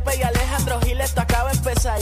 López y Alejandro Giles, esto acaba de empezar.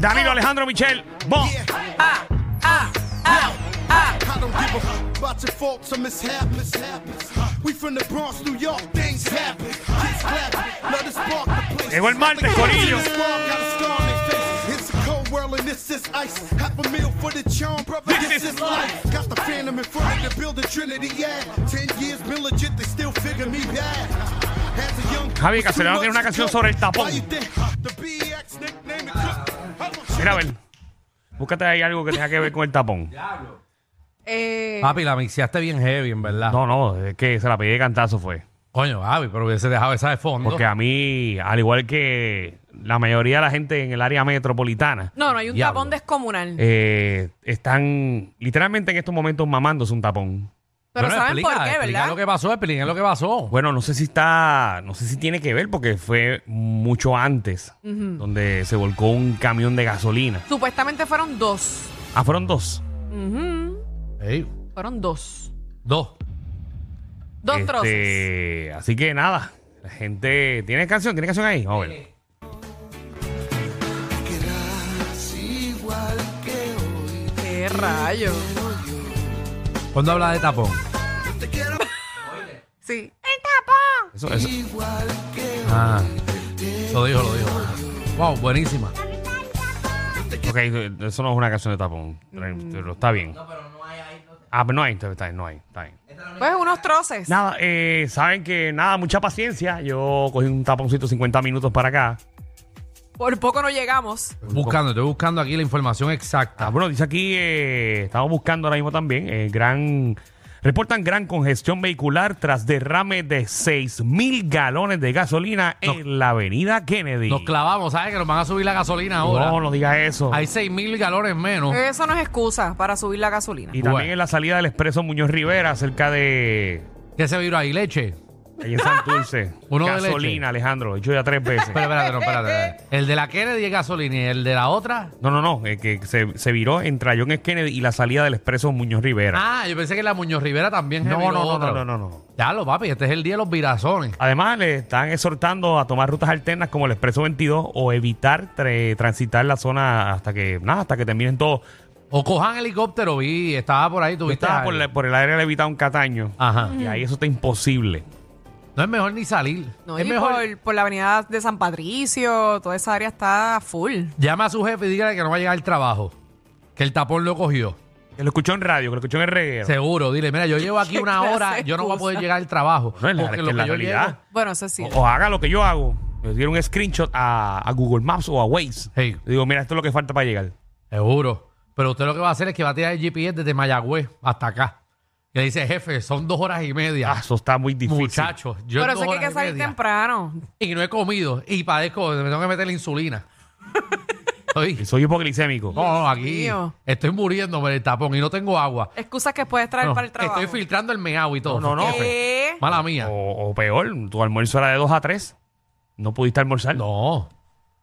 Danilo Alejandro Michel, bon. Ah, ah, ah, place. It's a cold world and this is ice. Half a meal for the charm, brother. This, this is life. life. Got the phantom in front of the building, Trinity. Yeah, ten years been legit, they still figure me bad. Javi Castellano tiene una canción sobre el tapón. Mira, a ver. Búscate ahí algo que tenga que ver con el tapón. Eh, Papi, la mixeaste bien heavy, en verdad. No, no, es que se la pegué de cantazo fue. Coño, Javi, pero hubiese dejado esa de fondo. Porque a mí, al igual que la mayoría de la gente en el área metropolitana, no, no, hay un Diablo. tapón descomunal. eh, están literalmente en estos momentos mamándose un tapón. Pero Bueno, ¿saben explica, por qué, explica verdad? lo que pasó, explica lo que pasó. Bueno, no sé si está, no sé si tiene que ver porque fue mucho antes, donde se volcó un camión de gasolina. Supuestamente fueron dos. Ah, fueron dos. Ujú, Ey, Fueron dos. dos. Dos trozos. Este, Así que nada, la gente tiene canción, tiene canción ahí. Vamos a ver. ¡Qué rayo! ¿Cuándo habla de tapón? Sí. ¡El tapón! Eso, eso. Ah, lo dijo, lo dijo. Wow, buenísima. Ok, eso no es una canción de tapón, pero está bien. Ah, pero no hay, está bien, no hay, está bien. Pues unos troces. Nada, eh, saben que nada, mucha paciencia. Yo cogí un taponcito 50 minutos para acá. Por poco no llegamos. Buscando, estoy buscando aquí la información Ah, exacta. bueno, dice aquí, eh, estamos buscando ahora mismo también, eh, gran, reportan gran congestión vehicular tras derrame de 6 mil galones de gasolina en la avenida Kennedy. Nos clavamos, ¿sabes? Que nos van a subir la gasolina ahora. no, no diga eso. Hay 6 mil galones menos. Eso no es excusa para subir la gasolina. y también en la salida del expreso Muñoz Rivera, cerca de... ¿Qué se viró ahí? ¿Leche? Ahí en Santurce. Uno de Gasolina. Alejandro. He hecho ya tres veces. Pero espérate, no, espérate, espérate. El de la Kennedy es gasolina y el de la otra. No, no, no. eh, que se, se viró entre John F. Kennedy y la salida del expreso Muñoz Rivera. Ah, yo pensé que la Muñoz Rivera también se no, viró no, no, otra. no, no, no, no. Ya lo, papi, este es el día de los virazones. Además, le están exhortando a tomar rutas alternas como el Expreso 22 o evitar tra- transitar la zona hasta que, nada, hasta que terminen todo. O cojan helicóptero, vi, estaba por ahí, Tú tuviste. estabas por, algo. la- por el área de Cataño. Ajá. Y ahí eso está imposible. No es mejor ni salir. No, es y mejor. por, por la avenida de San Patricio, toda esa área está full. Llama a su jefe y dígale que no va a llegar al trabajo. Que el tapón lo cogió. Que lo escuchó en radio, que lo escuchó en el reguero. Seguro, dile, mira, yo llevo aquí ¿Qué una hora, yo no voy a poder llegar al trabajo. No, es la, porque es lo que la que yo realidad. Bueno, eso sí. O, o haga lo que yo hago. Le dieron un screenshot a, a Google Maps o a Waze. Hey. Digo, mira, esto es lo que falta para llegar. Seguro. Pero usted lo que va a hacer es que va a tirar el GPS desde Mayagüez hasta acá. Y le dice, jefe, son dos horas y media. Ah, eso está muy difícil. Muchachos, yo Pero en eso dos es que hay horas que y salir media, temprano. Y no he comido. Y padezco, me tengo que meter la insulina. Oye, Soy hipoglicémico. no, no, aquí mío. estoy muriéndome del tapón y no tengo agua. Excusas que puedes traer No, para el trabajo. estoy filtrando el meao y todo. No, no, no. ¿Qué? Mala mía. O, o peor, tu almuerzo era de 2 a 3. No pudiste almorzar. No.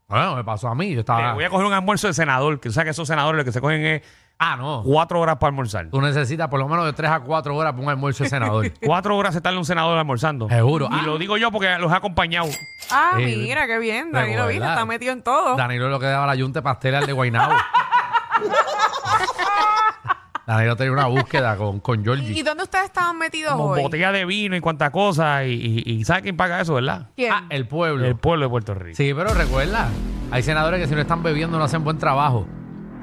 Bueno, me pasó a mí. Yo Eh, estaba. voy a coger un almuerzo de senador, que tú sabes que esos senadores lo que se cogen es Ah, no. cuatro horas para almorzar. Tú necesitas por lo menos de 3 a 4 horas para un almuerzo de senador. Cuatro horas se tarda un senador almorzando. Seguro. Y Ah. lo digo yo porque los he acompañado. Ah, Sí. mira, qué bien. Danilo, está metido en todo. Danilo lo que daba la yunta pastel al de Guaynabo. Danilo tenía una búsqueda con, con ¿Y Georgie. dónde ustedes estaban metidos Como hoy? botella de vino y cuánta cosa. Y, y, y ¿sabe quién paga eso, verdad? ¿Quién? Ah, el pueblo. El pueblo de Puerto Rico. Sí, pero recuerda, hay senadores que si no están bebiendo no hacen buen trabajo.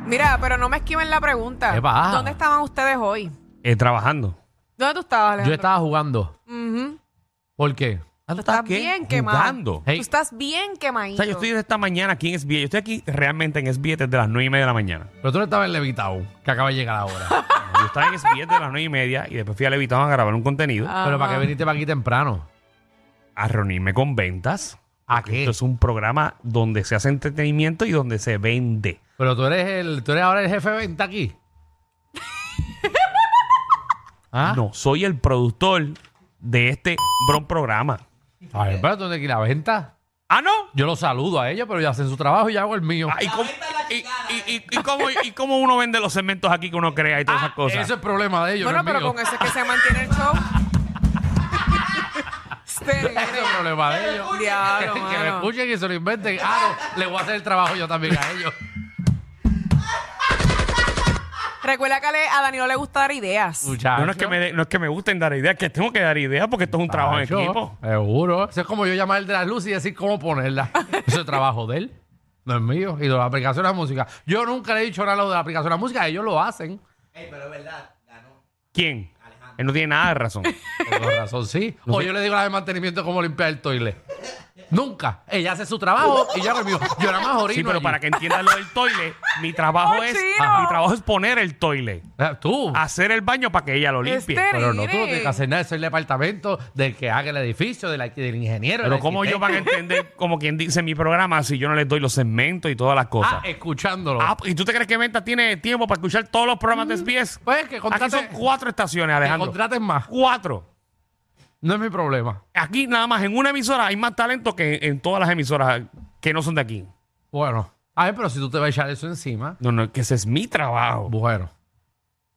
Mira, pero no me esquiven la pregunta. ¿Qué pasa? ¿Dónde estaban ustedes hoy? Eh, trabajando. ¿Dónde tú estabas, Alejandro? Yo estaba jugando. Ujú. ¿Por qué? Tú estás bien quemado. Jugando. Hey. Tú estás bien O quemadito. sea, yo estoy desde esta mañana aquí en SBA. Yo estoy aquí realmente en SBA desde las nueve y media de la mañana. Pero tú no estabas en Levitao, que acaba de llegar ahora. Yo estaba en SBA desde las nueve y media y después fui a Levitown a grabar un contenido. Pero ¿para qué viniste para aquí temprano? A reunirme con ventas. ¿A Porque qué? Esto es un programa donde se hace entretenimiento y donde se vende. Pero tú eres el, tú eres ahora el jefe de venta aquí. ¿Ah? No, soy el productor de este bron programa. A ver, pero tú de aquí la venta. ¿Ah, no? Yo los saludo a ellos, pero ellos hacen su trabajo y yo hago el mío. Ah, ¿y, cómo, y, y- y- y cómo, y cómo uno vende los segmentos aquí que uno crea y todas Ah, esas cosas? Eso es problema de ellos, Bueno, no es pero mío. con eso es que se mantiene el show. Este, Eso es problema de ellos. Diablo, que, me mano. escuchen y se lo inventen. Ah, no, le voy a hacer el trabajo yo también a ellos. Recuerda que a le- a Danilo le gusta dar ideas. Muchachos. no, es que me, de- no es que me gusten dar ideas, que tengo que dar ideas porque esto es un trabajo en equipo. Seguro. Eso es como yo llamar el de las luces y decir cómo ponerla. Eso es trabajo de él. No es mío. Y de la aplicación de la música. Yo nunca le he dicho nada a lo de la aplicación de la música. Ellos lo hacen. ¿Quién? Él no tiene nada de razón. Por razón, sí. O yo le digo la de mantenimiento cómo limpiar el toile. Nunca. Ella hace su trabajo y yo hago el mío. Yo nada más orino Sí, pero allí. para que entiendan lo del toile, mi trabajo es ¡Cochino! mi trabajo es poner el toile, Eh, Tú. hacer el baño para que ella lo limpie. Pero no, tú no tienes que hacer nada. Soy el departamento del que haga el edificio, del, del ingeniero. Pero del cómo ellos van a arquitecto. entender, como quien dice mi programa, si yo no les doy los segmentos y todas las cosas. Ah, escuchándolo. Ah, ¿y tú te crees que Venta tiene tiempo para escuchar todos los programas de SBS? pues que Aquí son cuatro estaciones, que Alejandro. contraten más. Cuatro. No es mi problema. Aquí nada más en una emisora hay más talento que en todas las emisoras que no son de aquí. Bueno. A ver, pero si tú te vas a echar eso encima. No, no, que ese es mi trabajo. Bueno.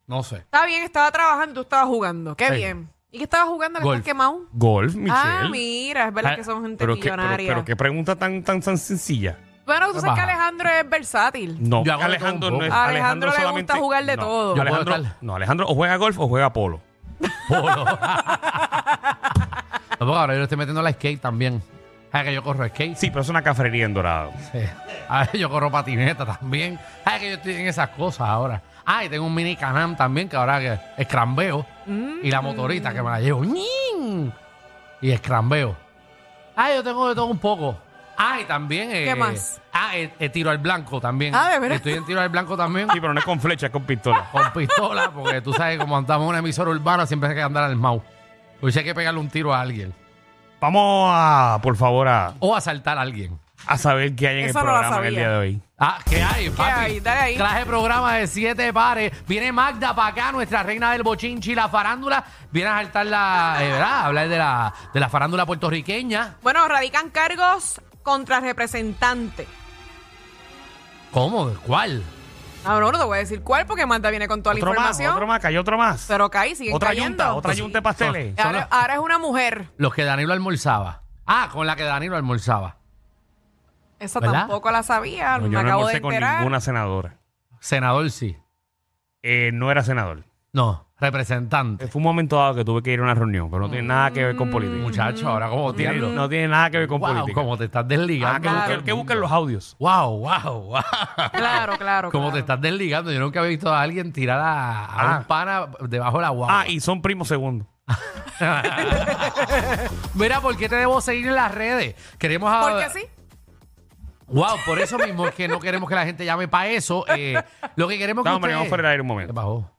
No sé. Está bien, estaba trabajando y tú estabas jugando. Qué Sí. bien. ¿Y qué estabas jugando? ¿Le Golf. estás quemado? Golf, Michelle. Ah, mira, es verdad Ah, que son gente pero, qué, pero, millonaria. pero qué pregunta tan, tan, tan sencilla. Bueno, tú sabes que Baja. Alejandro es versátil. No, Yo hago de Alejandro todo un no es. poco. A Alejandro le solamente- gusta jugar de no, todo. Yo Alejandro, estar- no, Alejandro o juega golf o juega polo. Polo. Porque ahora yo le estoy metiendo la skate también. ¿Sabes que yo corro skate? Sí, pero es una cafrería en Dorado. Sí. A ver, yo corro patineta también. ¿Sabes que yo estoy en esas cosas ahora? Ah, y tengo un mini canam también que ahora que escrambeo. Y la motorita que me la llevo. ¡ñin! Y escrambeo. Ah, yo tengo de todo un poco. Ah, y también. eh, ¿Qué más? Ah, eh, eh, tiro al blanco también. Ah, ¿de verdad? Estoy en tiro al blanco también. Sí, pero no es con flecha, es con pistola. con pistola, porque tú sabes, como andamos en una emisora urbana, siempre hay que andar al mau. Pues hay que pegarle un tiro a alguien. Vamos a, por favor, a, O asaltar a alguien. a saber qué hay en Eso el no la programa en el sabía. día de hoy. Ah, ¿qué hay, papi? hay? Dale ahí. Traje programa de siete pares. Viene Magda para acá, nuestra reina del bochinchi y la farándula. Viene a saltar la, eh, ¿verdad? A hablar de la, de la farándula puertorriqueña. Bueno, radican cargos contra representante. ¿Cómo? ¿Cuál? Ah, no, no te voy a decir cuál porque Manda viene con toda la Otro más, información. otro más, cayó otro más. Pero caí, siguen Otra cayendo. yunta, otra yunta de pasteles. Ahora, ahora es una mujer. Los que Danilo almorzaba. Ah, con la que Danilo almorzaba. Esa ¿Verdad? tampoco la sabía. No, me yo no acabo de almorcé con enterar. ninguna senadora. Senador sí. Eh, no era senador. No, representante. Fue un momento dado que tuve que ir a una reunión, pero no tiene nada que ver con política. Muchacho, ahora como No tiene, no tiene nada que ver con Wow, política. como te estás Ah, desligando. que, busquen- el que busquen los audios. Wow, wow, wow. Claro, claro. Como te estás desligando. Yo nunca había visto a alguien tirar a, a Ah. un pana debajo de la guagua. Ah, y son primos segundos. Mira, ¿por qué te debo seguir en las redes? Queremos a... Porque sí. Wow, por eso mismo es que no queremos que la gente llame para eso. Eh, lo que queremos No, que hombre, ustedes... vamos fuera del aire un ¿Qué momento.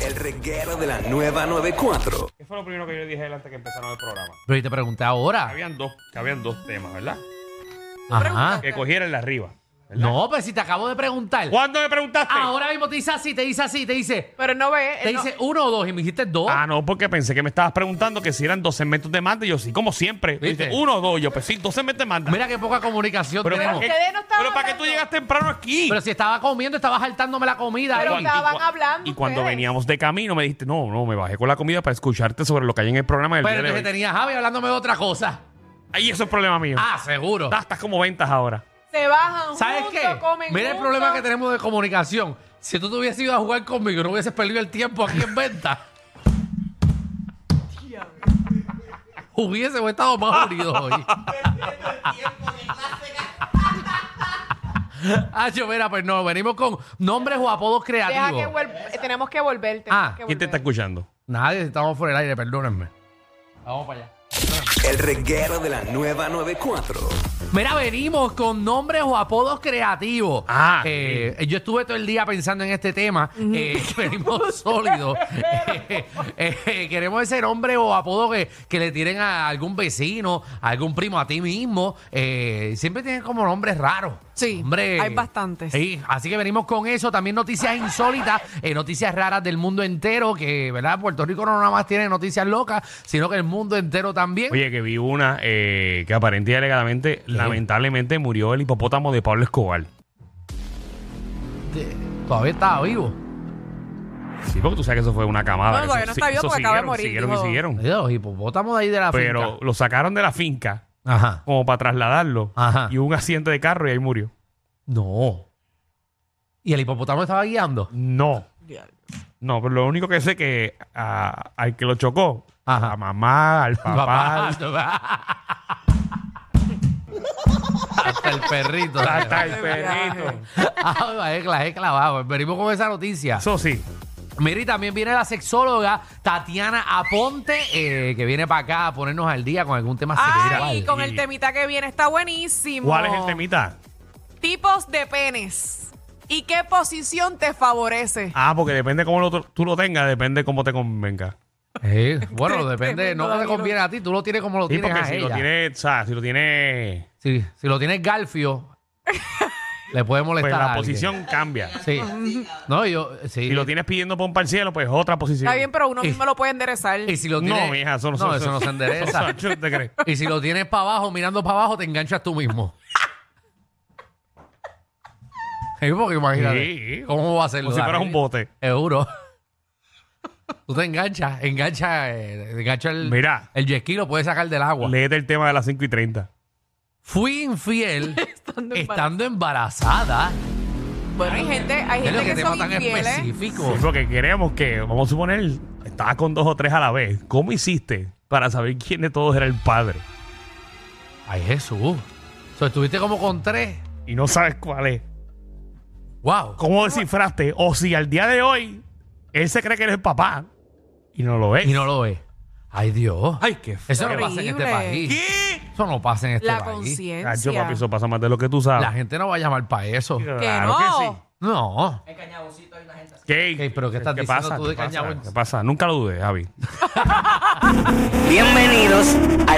El reguero de la nueva 94. ¿Qué fue lo primero que yo dije antes que empezaron el programa? Pero y te pregunté ahora. Habían dos, que habían dos temas, ¿verdad? Ajá. Que cogiera el de No, pues si te acabo de preguntar. ¿Cuándo me preguntaste? Ahora mismo te dice así, te dice así, te dice. Pero él no ve. Te él no- dice uno o dos y me dijiste dos. Ah, no, porque pensé que me estabas preguntando que si eran dos segmentos de manda. Y yo, sí, como siempre. Tú ¿Viste? dices, uno o dos. Yo, pues sí, dos segmentos de manda. Mira qué poca comunicación pero, tenemos. ¿para qué, ustedes no estaban pero ¿para qué tú hablando. llegas temprano aquí? Pero si estaba comiendo, estaba saltándome la comida. Pero estaban cua- hablando Y cuando ustedes. veníamos de camino me dijiste, no, no, me bajé con la comida para escucharte sobre lo que hay en el programa del Pero día de entonces hoy. tenía Javi hablándome de otra cosa. Ahí eso es problema mío. Ah, seguro. Estás como ventas ahora. Se bajan ¿Sabes juntos, qué? comen Mira el juntos. problema que tenemos de comunicación. Si tú te hubieses ido a jugar conmigo, no hubieses perdido el tiempo aquí en venta. Hubiésemos estado más unidos hoy. Ah, yo, mira, pues no, venimos con nombres o apodos Deja creativos. que vuel- eh, tenemos que volver. tenemos Ah, que ¿Quién te está escuchando? Nadie, estamos fuera del aire, perdónenme. Vamos para allá. El reguero de la nueva 94. Mira, venimos con nombres o apodos creativos. Ah, Eh, Yo estuve todo el día pensando en este tema. Eh, venimos sólidos. Eh, eh, queremos ese nombre o apodo que, que le tiren a algún vecino, a algún primo, a ti mismo. Eh, siempre tienen como nombres raros. Sí, Hombre, hay bastantes. Sí, así que venimos con eso. También noticias insólitas, eh, noticias raras del mundo entero. Que, ¿verdad? Puerto Rico no nada más tiene noticias locas, sino que el mundo entero también. Oye, que vi una eh, que aparentemente y alegadamente, lamentablemente, murió el hipopótamo de Pablo Escobar. De- Todavía estaba vivo. Sí, porque tú sabes que eso fue una camada. No, que todavía eso- no está sí, vivo eso porque acaba de siguieron, morir, Siguieron dijo. y siguieron. Los hipopótamos de ahí de la Pero finca. lo sacaron de la finca Ajá. como para trasladarlo. Ajá. Y hubo un accidente de carro y ahí murió. No. ¿Y el hipopótamo estaba guiando? No. No, pero lo único que sé que a- al que lo chocó, Ajá. a mamá, al papá, Hasta el perrito. hasta el perrito. Ah, es es clavado. Venimos con esa noticia. Eso sí. Mira, y también viene la sexóloga Tatiana Aponte, eh, que viene para acá a ponernos al día con algún tema Ay, sexual. con el temita que viene está buenísimo. ¿Cuál es el temita? Tipos de penes. ¿Y qué posición te favorece? Ah, porque depende cómo lo- tú lo tengas, depende cómo te convenga. Eh, bueno, depende, no te conviene a ti, tú lo tienes como lo Sí, tienes porque a si lo tienes, o sea, si lo tienes, Sí, si lo tienes Galfio, le puede pues molestar a la alguien. posición cambia. Sí. No, yo, sí. Si lo tienes pidiendo por un al cielo, pues otra posición. Está bien, pero uno Y- mismo lo puede enderezar. Y si lo tienes... No, mija, eso no, no, eso no se endereza. eso- ¿Te crees? Y si lo tienes para abajo, mirando para abajo, te enganchas tú mismo. Sí, porque imagínate. Sí. ¿Cómo va a hacerlo? Como si fueras un bote. Seguro. Tú te enganchas, engancha, eh, engancha el, Mira. el jet ski, lo puedes sacar del agua. Léete el tema de las 5 y 30. Fui infiel Estando estando embarazada. Bueno, hay gente, hay Es lo gente que que, tema son tan infieles. específico. Sí, porque queremos que, vamos a suponer, estabas con dos o tres a la vez. ¿Cómo hiciste para saber quién de todos era el padre? Ay, Jesús. So, estuviste como con tres. Y no sabes cuál es. Wow. ¿Cómo descifraste? O si al día de hoy él se cree que eres el papá y no lo es. Y no lo ves. Ay, Dios. Ay, qué feo. Eso no pasa en este Horrible. país. ¿Qué? Eso no pasa en este La país. conciencia. Cacho, papi, eso pasa más de lo que tú sabes. La gente no va a llamar para eso. Claro no. que sí. No. ¿Qué? Ey, pero ¿qué estás diciendo pasa? tú de ¿Qué pasa? Cañabón? ¿Qué pasa? Nunca lo dudes, Javi. Bienvenidos al